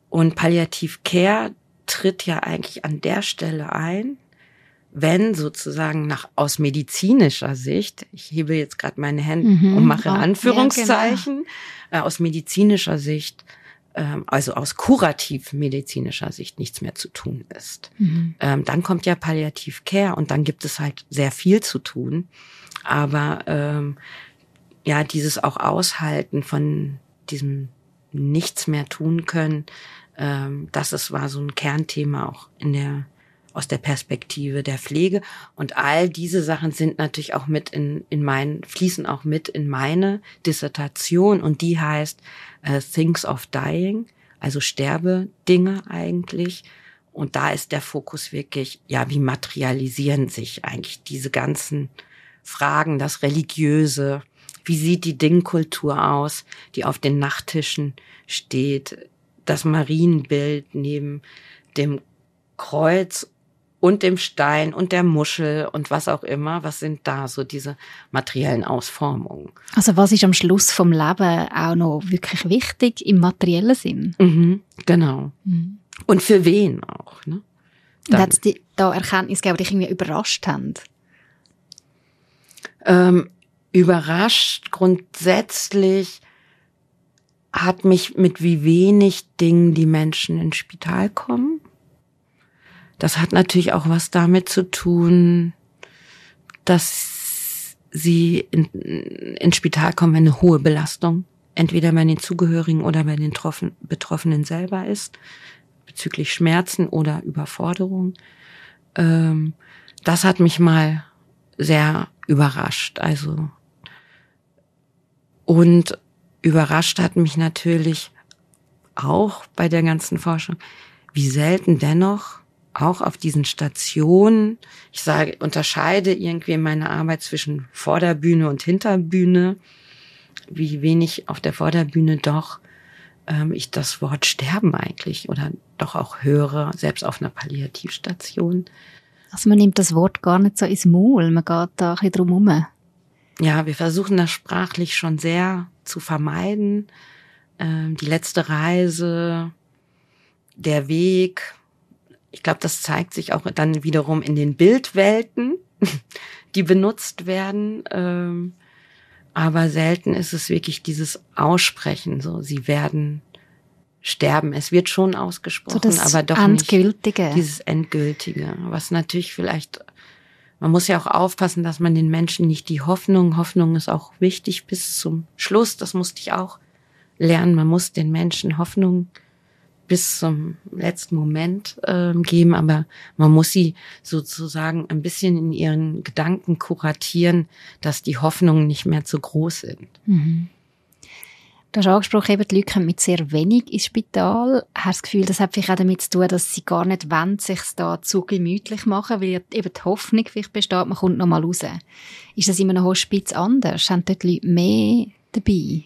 und Palliativ Care tritt ja eigentlich an der Stelle ein, wenn sozusagen nach aus medizinischer Sicht, ich hebe jetzt gerade meine Hände mhm. und mache oh, Anführungszeichen, ja, genau. äh, aus medizinischer Sicht, ähm, also aus kurativ-medizinischer Sicht nichts mehr zu tun ist. Mhm. Ähm, dann kommt ja Palliativ Care und dann gibt es halt sehr viel zu tun. Aber ähm, ja, dieses auch aushalten von diesem nichts mehr tun können, ähm, das ist, war so ein Kernthema auch in der aus der Perspektive der Pflege. Und all diese Sachen sind natürlich auch mit in, in mein, fließen auch mit in meine Dissertation und die heißt äh, Things of Dying, also Sterbedinge eigentlich. Und da ist der Fokus wirklich, ja, wie materialisieren sich eigentlich diese ganzen Fragen, das Religiöse, wie sieht die Dingkultur aus, die auf den Nachttischen steht, das Marienbild neben dem Kreuz und dem Stein und der Muschel und was auch immer. Was sind da so diese materiellen Ausformungen?
Also was ist am Schluss vom Leben auch noch wirklich wichtig im materiellen Sinn?
Mhm, genau. Mhm. Und für wen auch? Ne?
Und hat es da Erkenntnisse gegeben, die dich irgendwie überrascht haben?
Ähm, überrascht grundsätzlich hat mich mit wie wenig Dingen die Menschen ins Spital kommen. Das hat natürlich auch was damit zu tun, dass sie in, ins Spital kommen, wenn eine hohe Belastung entweder bei den Zugehörigen oder bei den Betroffenen selber ist, bezüglich Schmerzen oder Überforderung. Ähm, das hat mich mal sehr überrascht. Also und überrascht hat mich natürlich auch bei der ganzen Forschung, wie selten dennoch auch auf diesen Stationen, ich sage, unterscheide irgendwie in meiner Arbeit zwischen Vorderbühne und Hinterbühne, wie wenig auf der Vorderbühne doch ähm, ich das Wort Sterben eigentlich oder doch auch höre, selbst auf einer Palliativstation.
Also man nimmt das Wort gar nicht so ins Maul, man geht da ein bisschen drum herum.
Ja, wir versuchen das sprachlich schon sehr zu vermeiden. Ähm, die letzte Reise, der Weg, ich glaube, das zeigt sich auch dann wiederum in den Bildwelten, die benutzt werden. Ähm, aber selten ist es wirklich dieses Aussprechen, so sie werden sterben. Es wird schon ausgesprochen, so aber doch
Endgültige.
nicht dieses Endgültige, was natürlich vielleicht man muss ja auch aufpassen, dass man den Menschen nicht die Hoffnung, Hoffnung ist auch wichtig bis zum Schluss, das musste ich auch lernen, man muss den Menschen Hoffnung bis zum letzten Moment äh, geben, aber man muss sie sozusagen ein bisschen in ihren Gedanken kuratieren, dass die Hoffnungen nicht mehr zu groß sind. Mhm.
Du hast angesprochen, eben, die Leute kommen mit sehr wenig ins Spital. Hast du das Gefühl, das hat vielleicht auch damit zu tun, dass sie gar nicht wollen, sich da zu gemütlich machen, weil eben die Hoffnung vielleicht besteht, man kommt noch mal raus. Ist das in einem Hospiz anders? Haben dort Leute mehr dabei?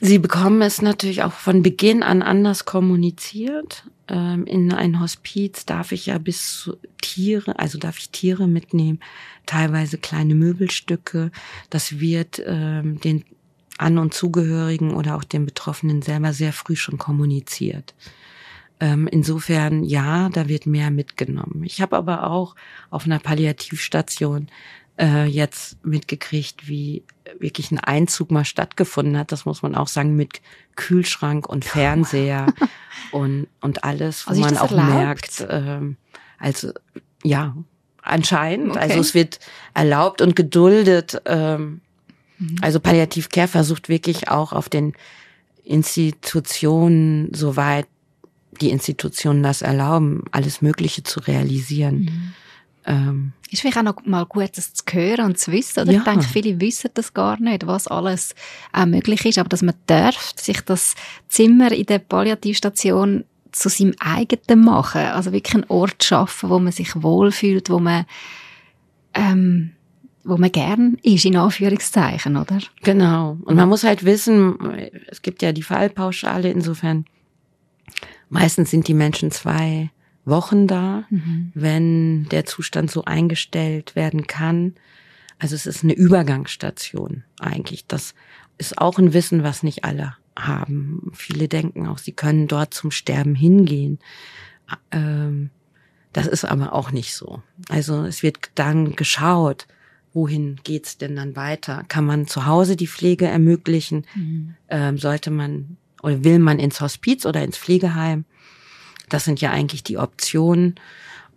Sie bekommen es natürlich auch von Beginn an anders kommuniziert. Ähm, in ein Hospiz darf ich ja bis zu Tiere, also darf ich Tiere mitnehmen, teilweise kleine Möbelstücke. Das wird ähm, den An- und Zugehörigen oder auch den Betroffenen selber sehr früh schon kommuniziert. Ähm, insofern ja, da wird mehr mitgenommen. Ich habe aber auch auf einer Palliativstation äh, jetzt mitgekriegt, wie wirklich ein Einzug mal stattgefunden hat. Das muss man auch sagen, mit Kühlschrank und Fernseher und, und alles, wo also man auch erlaubt? merkt, ähm, also ja, anscheinend. Okay. Also es wird erlaubt und geduldet. Ähm, mhm. Also Palliativ Care versucht wirklich auch auf den Institutionen, soweit die Institutionen das erlauben, alles Mögliche zu realisieren. Mhm.
Ähm, ist vielleicht auch noch mal gut, das zu hören und zu wissen. Oder? Ja. Ich denke, viele wissen das gar nicht, was alles auch möglich ist. Aber dass man darf, sich das Zimmer in der Palliativstation zu seinem eigenen machen. Also wirklich einen Ort schaffen, wo man sich wohlfühlt, wo man, ähm, wo man gern ist, in Anführungszeichen, oder?
Genau. Und man muss halt wissen, es gibt ja die Fallpauschale, insofern meistens sind die Menschen zwei Wochen da, mhm. wenn der Zustand so eingestellt werden kann. Also es ist eine Übergangsstation eigentlich. Das ist auch ein Wissen, was nicht alle haben. Viele denken auch, sie können dort zum Sterben hingehen. Ähm, das ist aber auch nicht so. Also es wird dann geschaut, wohin geht's denn dann weiter? Kann man zu Hause die Pflege ermöglichen? Mhm. Ähm, sollte man oder will man ins Hospiz oder ins Pflegeheim? Das sind ja eigentlich die Optionen.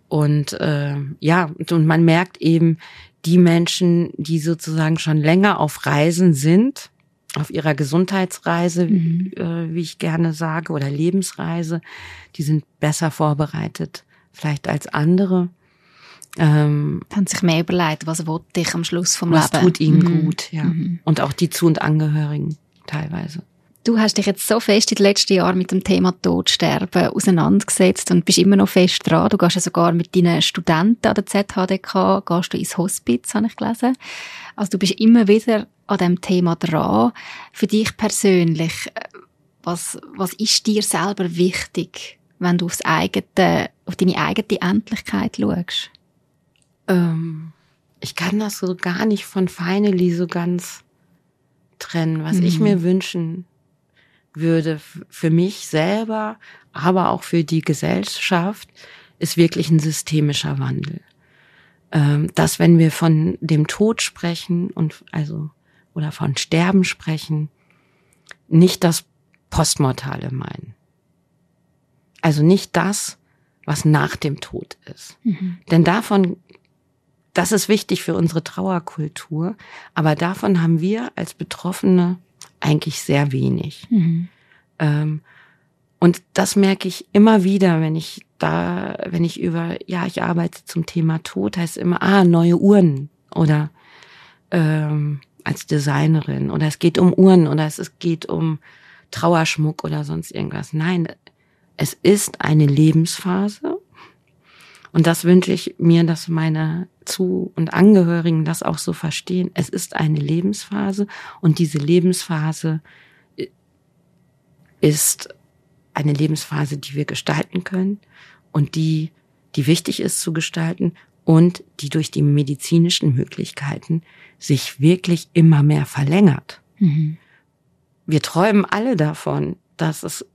Und äh, ja, und man merkt eben, die Menschen, die sozusagen schon länger auf Reisen sind, auf ihrer Gesundheitsreise, mhm. äh, wie ich gerne sage, oder Lebensreise, die sind besser vorbereitet vielleicht als andere.
Ähm, Haben sich mehr überlegt, was wollte ich am Schluss vom
was
Leben?
Was tut ihnen mhm. gut, ja. Mhm. Und auch die Zu- und Angehörigen teilweise.
Du hast dich jetzt so fest in den letzten Jahren mit dem Thema Todsterben auseinandergesetzt und bist immer noch fest dran. Du gehst ja sogar mit deinen Studenten an der ZHDK, gehst du ins Hospiz, habe ich gelesen. Also du bist immer wieder an dem Thema dran. Für dich persönlich, was, was ist dir selber wichtig, wenn du aufs eigene, auf deine eigene Endlichkeit schaust?
Ähm, ich kann das so gar nicht von Finally so ganz trennen. Was mhm. ich mir wünschen würde für mich selber, aber auch für die Gesellschaft, ist wirklich ein systemischer Wandel. Ähm, dass wenn wir von dem Tod sprechen und also oder von Sterben sprechen, nicht das Postmortale meinen. Also nicht das, was nach dem Tod ist. Mhm. Denn davon, das ist wichtig für unsere Trauerkultur, aber davon haben wir als Betroffene eigentlich sehr wenig. Mhm. Ähm, und das merke ich immer wieder, wenn ich da, wenn ich über, ja, ich arbeite zum Thema Tod, heißt immer, ah, neue Uhren oder ähm, als Designerin oder es geht um Uhren oder es geht um Trauerschmuck oder sonst irgendwas. Nein, es ist eine Lebensphase. Und das wünsche ich mir, dass meine Zu- und Angehörigen das auch so verstehen. Es ist eine Lebensphase und diese Lebensphase ist eine Lebensphase, die wir gestalten können und die, die wichtig ist zu gestalten und die durch die medizinischen Möglichkeiten sich wirklich immer mehr verlängert. Mhm. Wir träumen alle davon, dass es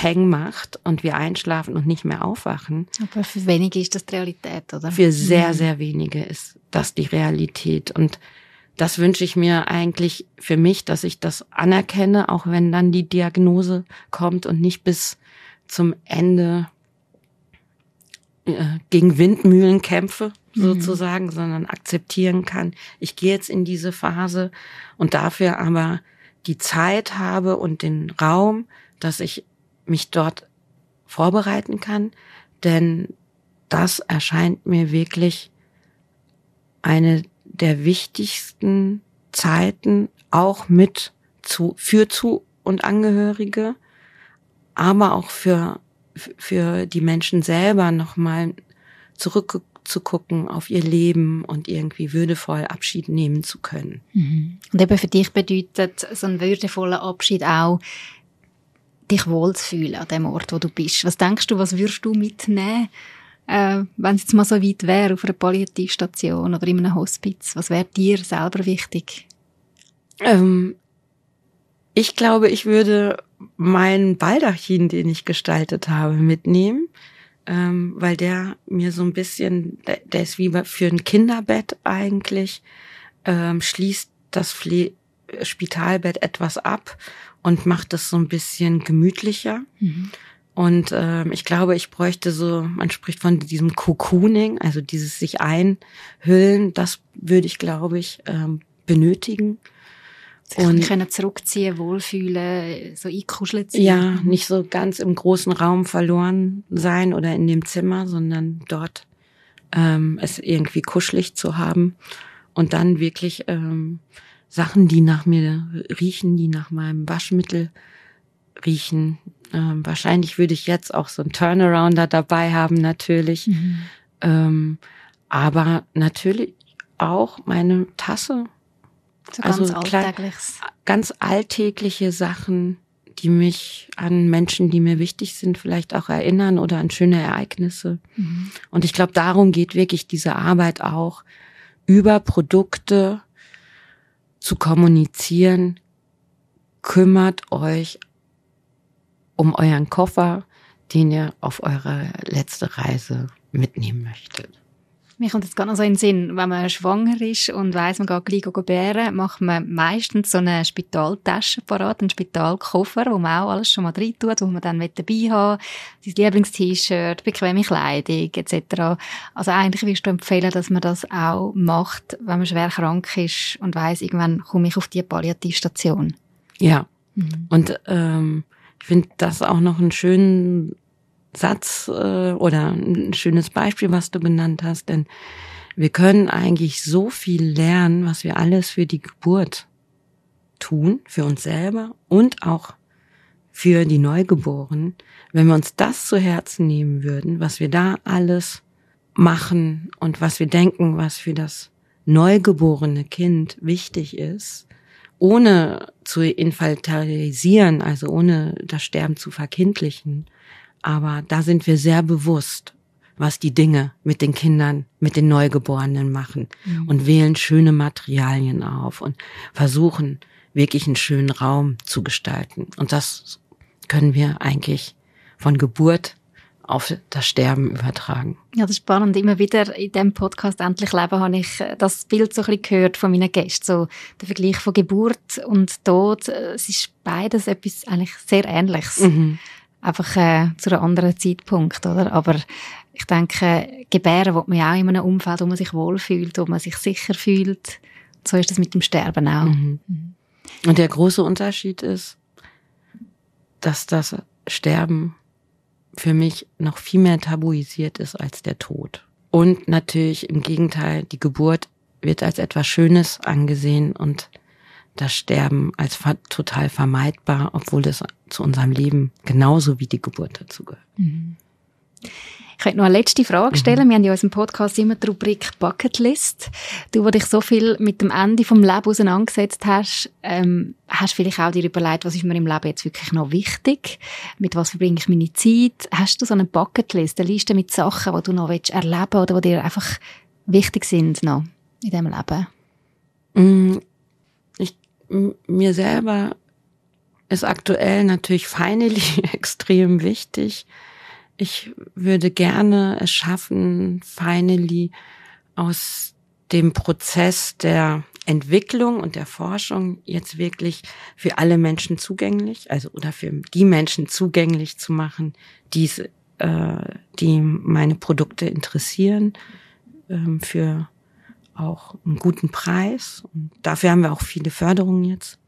Peng macht und wir einschlafen und nicht mehr aufwachen.
Aber für wenige ist das Realität, oder?
Für sehr, mhm. sehr wenige ist das die Realität. Und das wünsche ich mir eigentlich für mich, dass ich das anerkenne, auch wenn dann die Diagnose kommt und nicht bis zum Ende äh, gegen Windmühlen kämpfe, mhm. sozusagen, mhm. sondern akzeptieren kann. Ich gehe jetzt in diese Phase und dafür aber die Zeit habe und den Raum, dass ich mich dort vorbereiten kann, denn das erscheint mir wirklich eine der wichtigsten Zeiten auch mit zu, für zu und Angehörige, aber auch für, für die Menschen selber nochmal zurückzugucken auf ihr Leben und irgendwie würdevoll Abschied nehmen zu können.
Mhm. Und eben für dich bedeutet so ein würdevoller Abschied auch, dich wohlzufühlen an dem Ort, wo du bist. Was denkst du, was würdest du mitnehmen, äh, wenn es jetzt mal so weit wäre, auf einer Palliativstation oder in einem Hospiz? Was wäre dir selber wichtig?
Ähm, ich glaube, ich würde meinen Baldachin, den ich gestaltet habe, mitnehmen, ähm, weil der mir so ein bisschen, der, der ist wie für ein Kinderbett eigentlich, ähm, schließt das Pfle Spitalbett etwas ab und macht es so ein bisschen gemütlicher. Mhm. Und ähm, ich glaube, ich bräuchte so, man spricht von diesem Cocooning, also dieses sich einhüllen, das würde ich, glaube ich, ähm, benötigen.
Sich und können zurückziehen, wohlfühlen, so einkuscheln.
Ja, nicht so ganz im großen Raum verloren sein oder in dem Zimmer, sondern dort ähm, es irgendwie kuschelig zu haben und dann wirklich ähm, Sachen, die nach mir riechen, die nach meinem Waschmittel riechen. Ähm, wahrscheinlich würde ich jetzt auch so ein Turnarounder dabei haben, natürlich. Mhm. Ähm, aber natürlich auch meine Tasse.
So also ganz alltägliches.
Ganz alltägliche Sachen, die mich an Menschen, die mir wichtig sind, vielleicht auch erinnern oder an schöne Ereignisse. Mhm. Und ich glaube, darum geht wirklich diese Arbeit auch über Produkte zu kommunizieren, kümmert euch um euren Koffer, den ihr auf eure letzte Reise mitnehmen möchtet.
Mir kommt jetzt gerade noch so in den Sinn, wenn man schwanger ist und weiss, man geht gleich bären, macht man meistens so eine Spitaltasche parat, einen Spitalkoffer, wo man auch alles schon mal rein tut, wo man dann dabei haben sein Lieblingst-T-Shirt, bequeme Kleidung etc. Also eigentlich würdest du empfehlen, dass man das auch macht, wenn man schwer krank ist und weiss, irgendwann komme ich auf die Palliativstation.
Ja, mhm. und ähm, ich finde das auch noch einen schönen Satz äh, oder ein schönes Beispiel, was du genannt hast, denn wir können eigentlich so viel lernen, was wir alles für die Geburt tun, für uns selber und auch für die Neugeborenen, wenn wir uns das zu Herzen nehmen würden, was wir da alles machen und was wir denken, was für das neugeborene Kind wichtig ist, ohne zu infantilisieren, also ohne das Sterben zu verkindlichen, aber da sind wir sehr bewusst was die Dinge mit den Kindern, mit den Neugeborenen machen mhm. und wählen schöne Materialien auf und versuchen wirklich einen schönen Raum zu gestalten. Und das können wir eigentlich von Geburt auf das Sterben übertragen.
Ja, das ist spannend. Immer wieder in dem Podcast Endlich Leben habe ich äh, das Bild so ein bisschen gehört von meinen Gästen. So der Vergleich von Geburt und Tod. Äh, es ist beides etwas eigentlich sehr Ähnliches. Mhm. Einfach äh, zu einem anderen Zeitpunkt, oder? Aber ich denke, gebären wird man ja auch in einem Umfeld, wo man sich wohlfühlt, wo man sich sicher fühlt. So ist das mit dem Sterben auch. Mhm.
Mhm. Und der große Unterschied ist, dass das Sterben für mich noch viel mehr tabuisiert ist als der Tod. Und natürlich im Gegenteil, die Geburt wird als etwas Schönes angesehen und das Sterben als total vermeidbar, obwohl es zu unserem Leben genauso wie die Geburt dazugehört. Mhm.
Ich könnte noch eine letzte Frage stellen. Mhm. Wir haben ja in unserem Podcast immer die Rubrik Bucketlist. Du, wo dich so viel mit dem Ende vom Leben auseinandergesetzt hast, ähm, hast vielleicht auch dir überlegt, was ist mir im Leben jetzt wirklich noch wichtig? Mit was verbringe ich meine Zeit? Hast du so eine Bucketlist, eine Liste mit Sachen, die du noch willst erleben oder die dir einfach wichtig sind noch in diesem Leben?
Mir selber ist aktuell natürlich finally extrem wichtig. Ich würde gerne es schaffen, finally aus dem Prozess der Entwicklung und der Forschung jetzt wirklich für alle Menschen zugänglich, also oder für die Menschen zugänglich zu machen, die, äh, die meine Produkte interessieren, ähm, für auch einen guten Preis. Und dafür haben wir auch viele Förderungen jetzt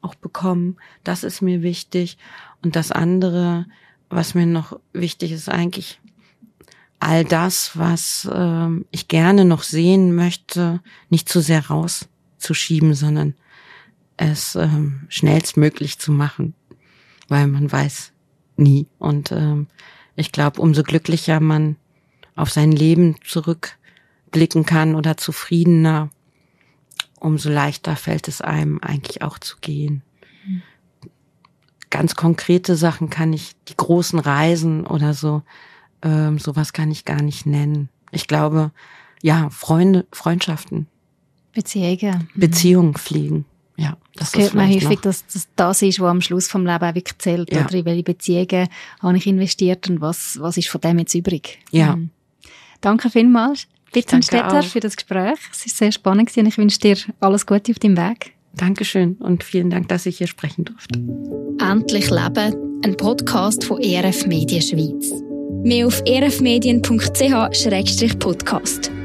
auch bekommen. Das ist mir wichtig. Und das andere was mir noch wichtig ist, eigentlich all das, was äh, ich gerne noch sehen möchte, nicht zu sehr rauszuschieben, sondern es äh, schnellstmöglich zu machen, weil man weiß nie. Und äh, ich glaube, umso glücklicher man auf sein Leben zurückblicken kann oder zufriedener, umso leichter fällt es einem eigentlich auch zu gehen. Mhm ganz konkrete Sachen kann ich, die großen Reisen oder so, ähm, sowas kann ich gar nicht nennen. Ich glaube, ja, Freunde, Freundschaften.
Beziehungen.
Mhm. Beziehungen pflegen. Ja,
das, das hört man häufig, dass das das ist, was am Schluss vom Leben auch wirklich zählt. Ja. Oder in welche Beziehungen habe ich investiert und was, was ist von dem jetzt übrig?
Ja. Mhm.
Danke vielmals, Städter, für das Gespräch. Es ist sehr spannend und ich wünsche dir alles Gute auf deinem Weg.
Dankeschön und vielen Dank, dass ich hier sprechen durfte.
Endlich Leben, ein Podcast von ERF Medien Schweiz.
Mehr auf erfmedien.ch-podcast.